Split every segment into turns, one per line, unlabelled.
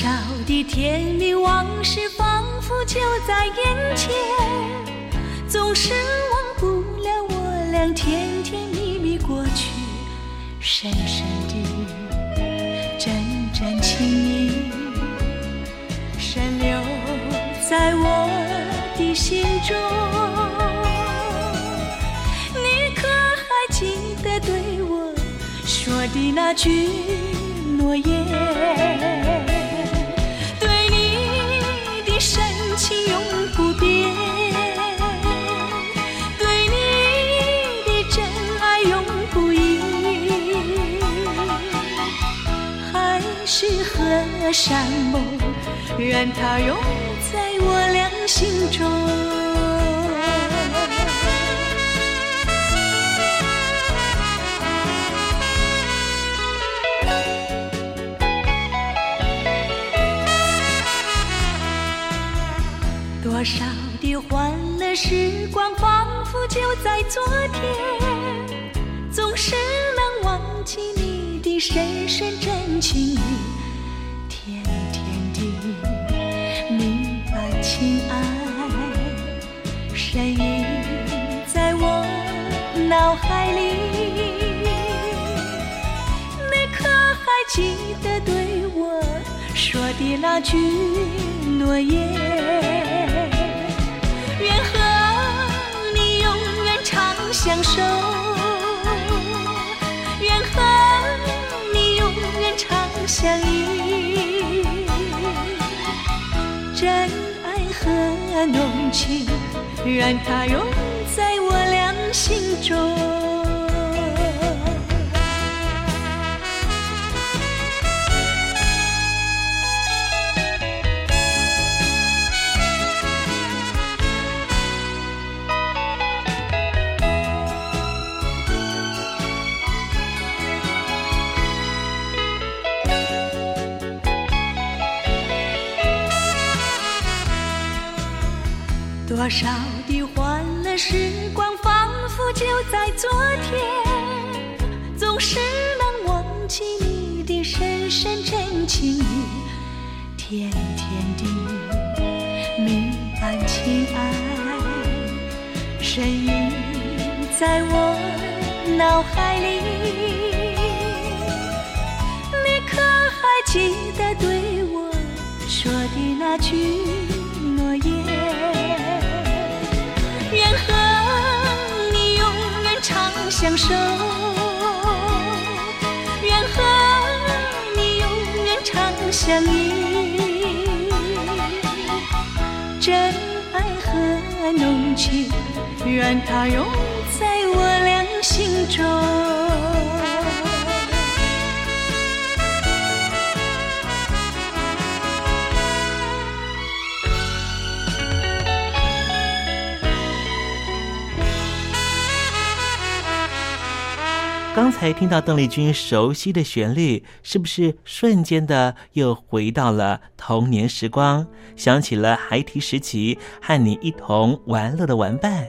少的甜蜜往事仿佛就在眼前，总是忘不了我俩甜甜蜜蜜过去，深深的真真情意，深留在我的心中。你可还记得对我说的那句诺言？山盟，愿它永在我俩心中。多少的欢乐时光，仿佛就在昨天，总是能忘记你的深深真情意，情爱，深印在我脑海里。你可还记得对我说的那句诺言？愿和你永远长相守，愿和你永远长相依，真爱和浓情，愿它永在我俩心中。脑海里。你可还记得对我说的那句诺言？愿和你永远长？相守，愿和你永远长相依，真爱和浓情，愿它永在我俩心中。
刚才听到邓丽君熟悉的旋律，是不是瞬间的又回到了童年时光？想起了孩提时期和你一同玩乐的玩伴，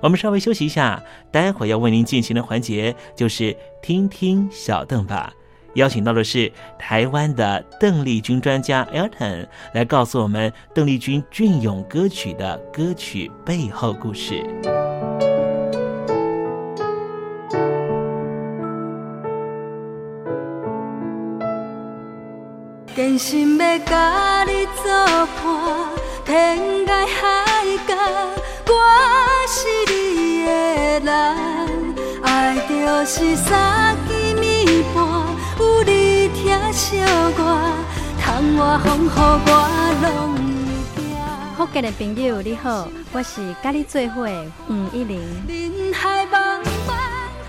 我们稍微休息一下，待会要为您进行的环节就是听听小邓吧。邀请到的是台湾的邓丽君专家 Elton，来告诉我们邓丽君隽永歌曲的歌曲背后故事。
人。爱就是三更暝半，有你疼惜我，窗外风雨我拢会惊。
福建的朋友你好，我是甲你做伙的黄一玲。
人海茫茫。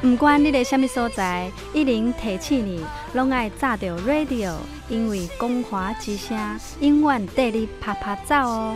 不管你在什么所在，一零提醒你，拢爱炸着 radio，因为光华之声永远带你啪啪走哦。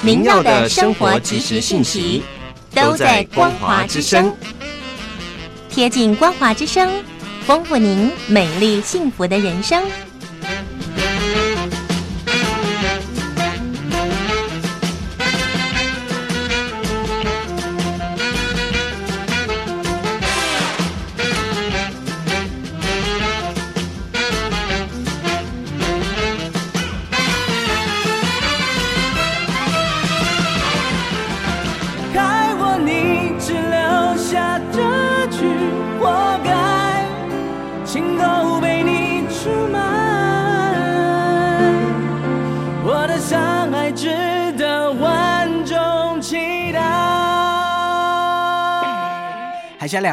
您要的生活及时信息都在光华之声，
贴近光华之声，丰富您美丽幸福的人生。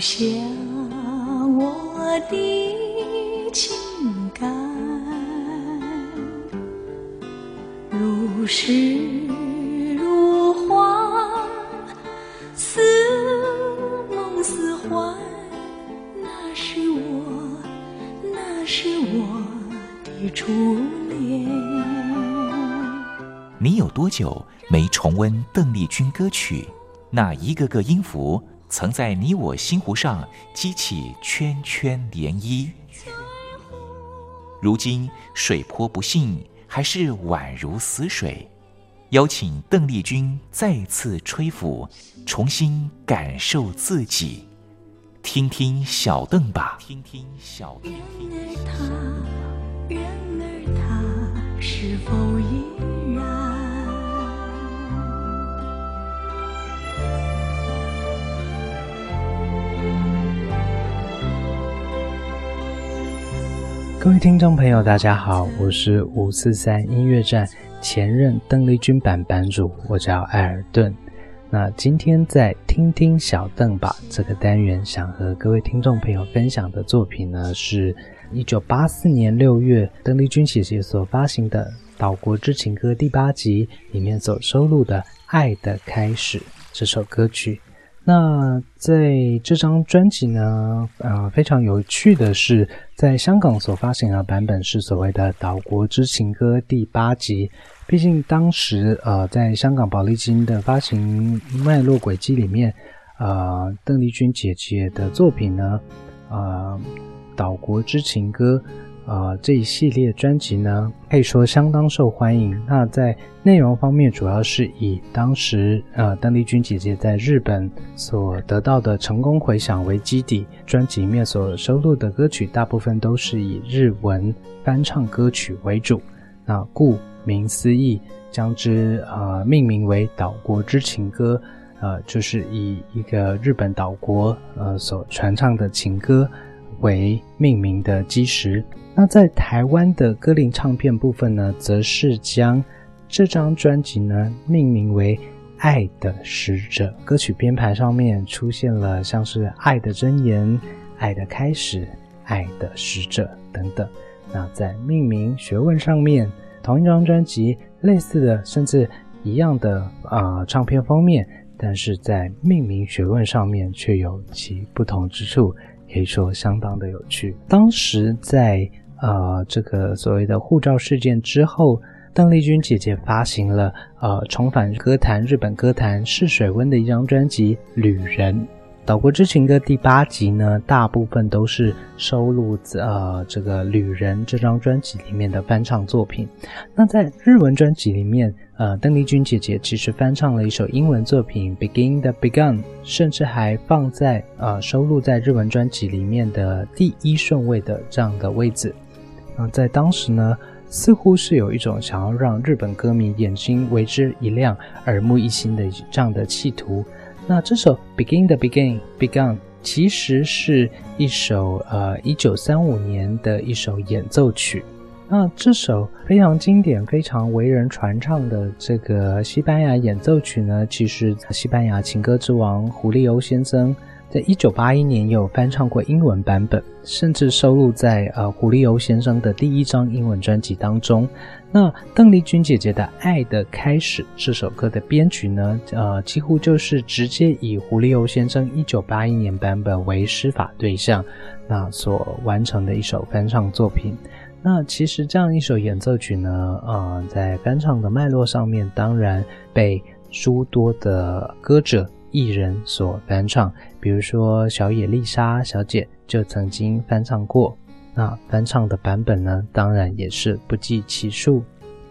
下我的情感，如诗如画，似梦似幻，那是我，那是我的。初恋。
你有多久没重温邓丽君歌曲？那一个个音符，曾在你我心湖上激起圈圈涟漪。如今水波不兴，还是宛如死水。邀请邓丽君再次吹拂，重新感受自己。听听小邓吧。听听小邓。
然而他是否
各位听众朋友，大家好，我是五四三音乐站前任邓丽君版版主，我叫艾尔顿。那今天在听听小邓吧这个单元，想和各位听众朋友分享的作品呢，是一九八四年六月邓丽君姐姐所发行的《岛国之情歌》第八集里面所收录的《爱的开始》这首歌曲。那在这张专辑呢，呃，非常有趣的是，在香港所发行的版本是所谓的《岛国之情歌》第八集。毕竟当时，呃，在香港宝丽金的发行脉络轨迹里面，呃，邓丽君姐姐的作品呢，呃，《岛国之情歌》。呃，这一系列专辑呢，可以说相当受欢迎。那在内容方面，主要是以当时呃邓丽君姐姐在日本所得到的成功回响为基底，专辑里面所收录的歌曲大部分都是以日文翻唱歌曲为主。那顾名思义，将之呃命名为《岛国之情歌》，呃，就是以一个日本岛国呃所传唱的情歌为命名的基石。那在台湾的歌林唱片部分呢，则是将这张专辑呢命名为《爱的使者》。歌曲编排上面出现了像是《爱的箴言》《爱的开始》《爱的使者》等等。那在命名学问上面，同一张专辑类似的甚至一样的啊唱片封面，但是在命名学问上面却有其不同之处，可以说相当的有趣。当时在呃，这个所谓的护照事件之后，邓丽君姐姐发行了呃重返歌坛、日本歌坛试水温的一张专辑《旅人》。《岛国之情歌》第八集呢，大部分都是收录在呃这个《旅人》这张专辑里面的翻唱作品。那在日文专辑里面，呃，邓丽君姐姐其实翻唱了一首英文作品《Begin the Begun》，甚至还放在呃收录在日文专辑里面的第一顺位的这样的位置。在当时呢，似乎是有一种想要让日本歌迷眼睛为之一亮、耳目一新的这样的企图。那这首《Begin the Begin Begun》其实是一首呃一九三五年的一首演奏曲。那这首非常经典、非常为人传唱的这个西班牙演奏曲呢，其实西班牙情歌之王胡利欧先生。在一九八一年，也有翻唱过英文版本，甚至收录在呃胡立欧先生的第一张英文专辑当中。那邓丽君姐姐的《爱的开始》这首歌的编曲呢，呃，几乎就是直接以胡立欧先生一九八一年版本为施法对象，那所完成的一首翻唱作品。那其实这样一首演奏曲呢，呃，在翻唱的脉络上面，当然被诸多的歌者。艺人所翻唱，比如说小野丽莎小姐就曾经翻唱过。那翻唱的版本呢，当然也是不计其数。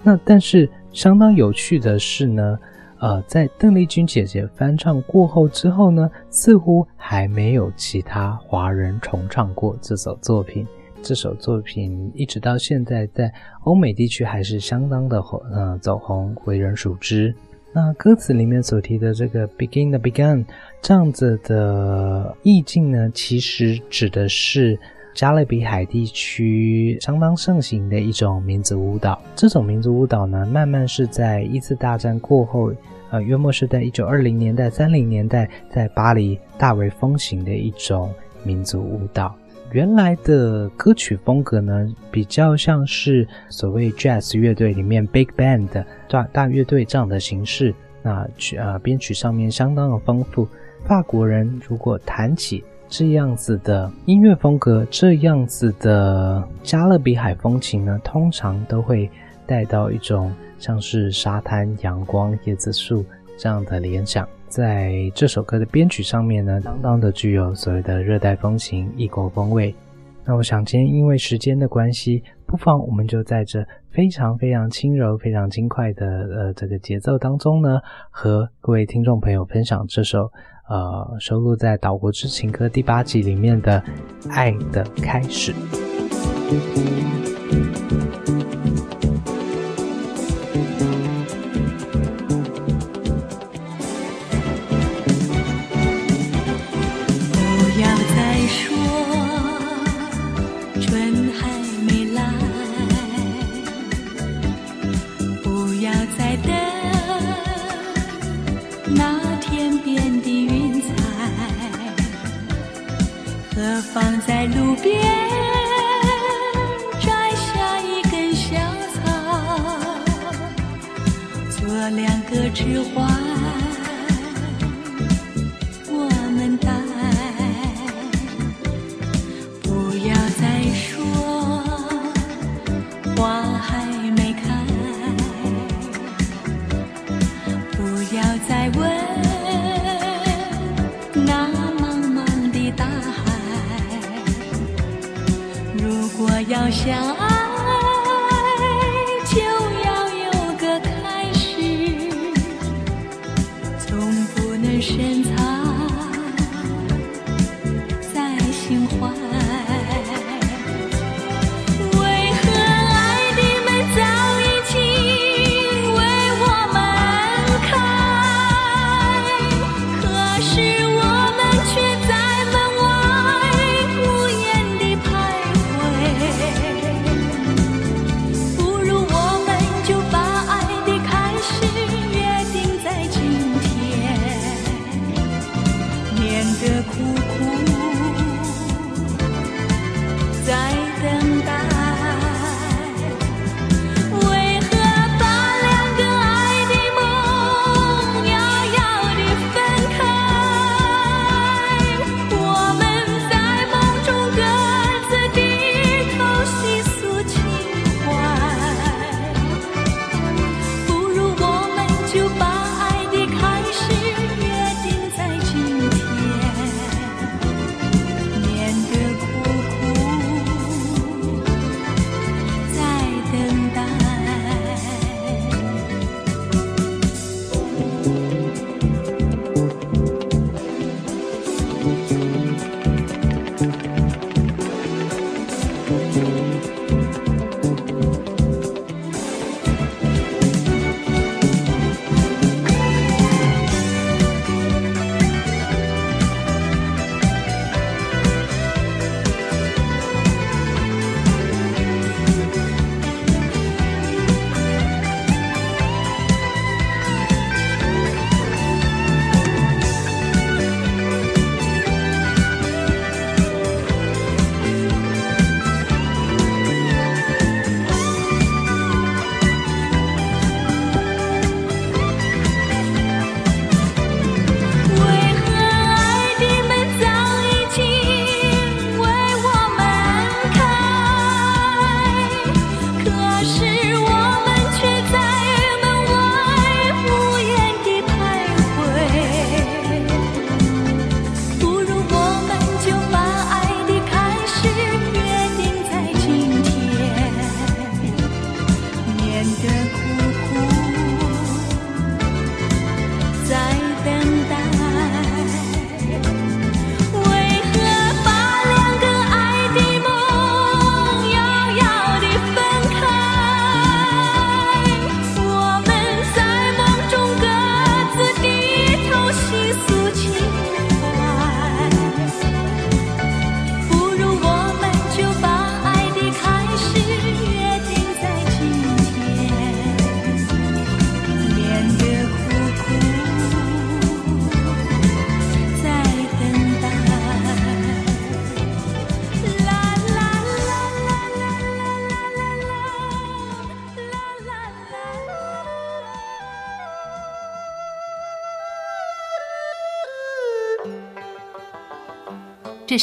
那但是相当有趣的是呢，呃，在邓丽君姐姐翻唱过后之后呢，似乎还没有其他华人重唱过这首作品。这首作品一直到现在在欧美地区还是相当的红，呃，走红，为人熟知。那歌词里面所提的这个 “begin the begun” 这样子的意境呢，其实指的是加勒比海地区相当盛行的一种民族舞蹈。这种民族舞蹈呢，慢慢是在一次大战过后，呃，约莫是在一九二零年代、三零年代，在巴黎大为风行的一种民族舞蹈。原来的歌曲风格呢，比较像是所谓 jazz 乐队里面 big band 大大乐队这样的形式。那曲啊编曲上面相当的丰富。法国人如果弹起这样子的音乐风格，这样子的加勒比海风情呢，通常都会带到一种像是沙滩、阳光、椰子树这样的联想。在这首歌的编曲上面呢，相当的具有所谓的热带风情、异国风味。那我想今天因为时间的关系，不妨我们就在这非常非常轻柔、非常轻快的呃这个节奏当中呢，和各位听众朋友分享这首呃，收录在《岛国之情歌》第八集里面的《爱的开始》。
这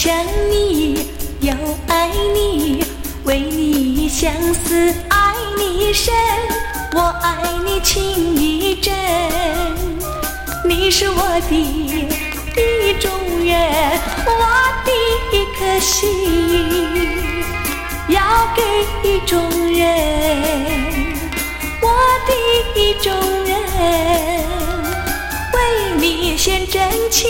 想你又爱你，为你相思爱你深，我爱你情意真，你。是我的意中人，我的一颗心。要给意中人，我的意中人为你献真情。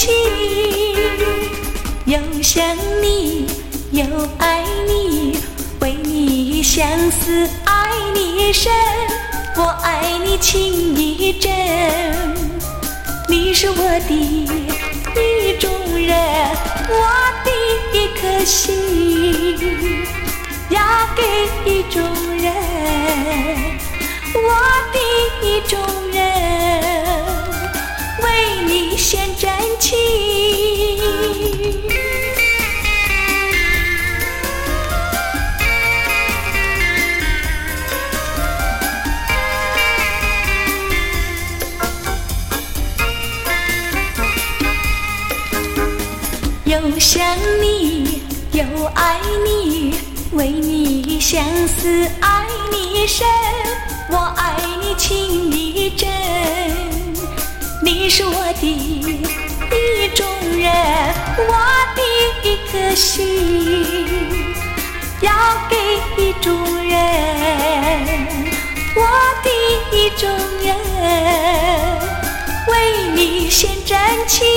情，又想你又爱你，为你相思爱你深，我爱你情意真。你是我的意中人，我的一颗心要给意中人，为你相思爱你深，我爱你情意真。你是我的意中人，我的一颗心要给意中人，我的意中人为你献真情。